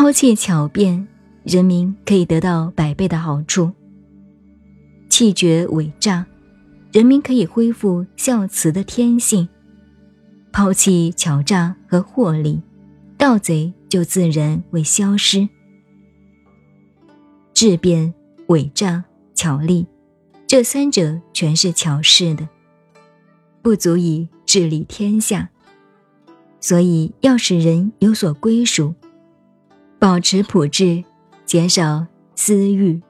抛弃巧辩，人民可以得到百倍的好处；弃绝伪诈，人民可以恢复孝慈的天性。抛弃巧诈和获利，盗贼就自然会消失。质变、伪诈、巧立，这三者全是巧事的，不足以治理天下。所以要使人有所归属，保持朴质，减少私欲。